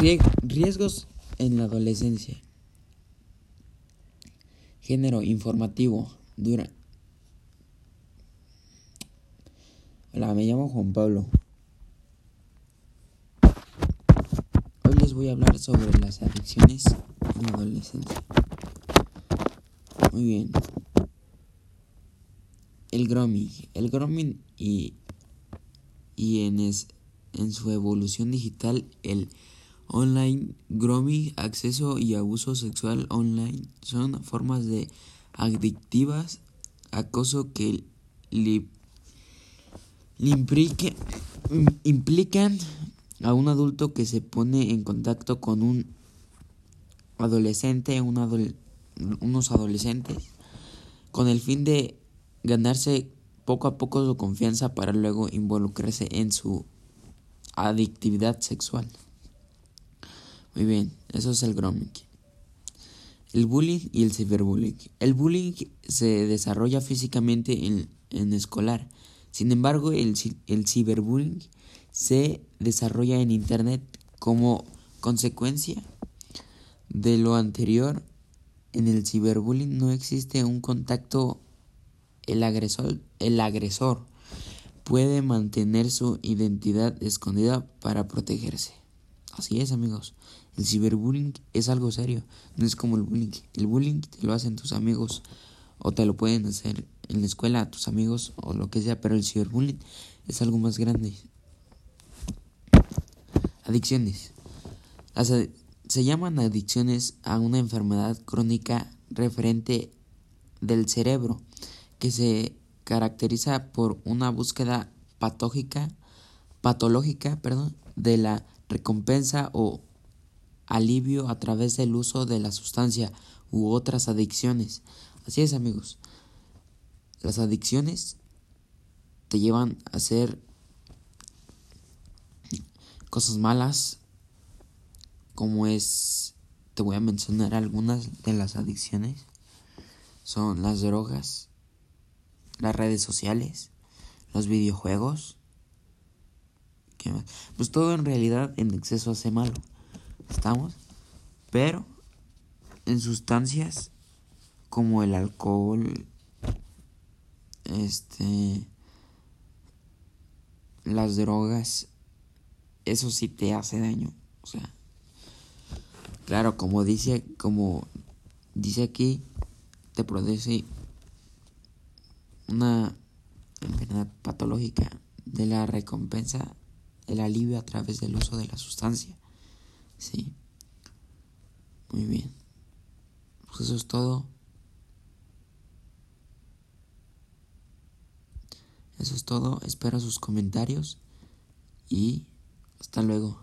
Riesgos en la adolescencia. Género informativo. Dura. Hola, me llamo Juan Pablo. Hoy les voy a hablar sobre las adicciones en la adolescencia. Muy bien. El grooming. El grooming y, y en, su evolución digital, el online, grooming, acceso y abuso sexual online son formas de adictivas acoso que le, implican a un adulto que se pone en contacto con un adolescente, unos adolescentes, con el fin de ganarse poco a poco su confianza para luego involucrarse en su adictividad sexual. Muy bien, eso es el grooming. El bullying y el ciberbullying. El bullying se desarrolla físicamente en, en escolar. Sin embargo, el, el ciberbullying se desarrolla en Internet como consecuencia de lo anterior. En el ciberbullying no existe un contacto. El agresor, el agresor puede mantener su identidad escondida para protegerse. Así es, amigos. El ciberbullying es algo serio, no es como el bullying. El bullying te lo hacen tus amigos o te lo pueden hacer en la escuela a tus amigos o lo que sea, pero el ciberbullying es algo más grande. Adicciones. se llaman adicciones a una enfermedad crónica referente del cerebro que se caracteriza por una búsqueda patógica, patológica perdón, de la recompensa o alivio a través del uso de la sustancia u otras adicciones. Así es amigos, las adicciones te llevan a hacer cosas malas como es, te voy a mencionar algunas de las adicciones, son las drogas, las redes sociales, los videojuegos, pues todo en realidad en exceso hace malo. ¿Estamos? Pero en sustancias como el alcohol, este, las drogas, eso sí te hace daño. O sea, claro, como dice, como dice aquí, te produce una enfermedad patológica de la recompensa el alivio a través del uso de la sustancia. Sí. Muy bien. Pues eso es todo. Eso es todo. Espero sus comentarios y hasta luego.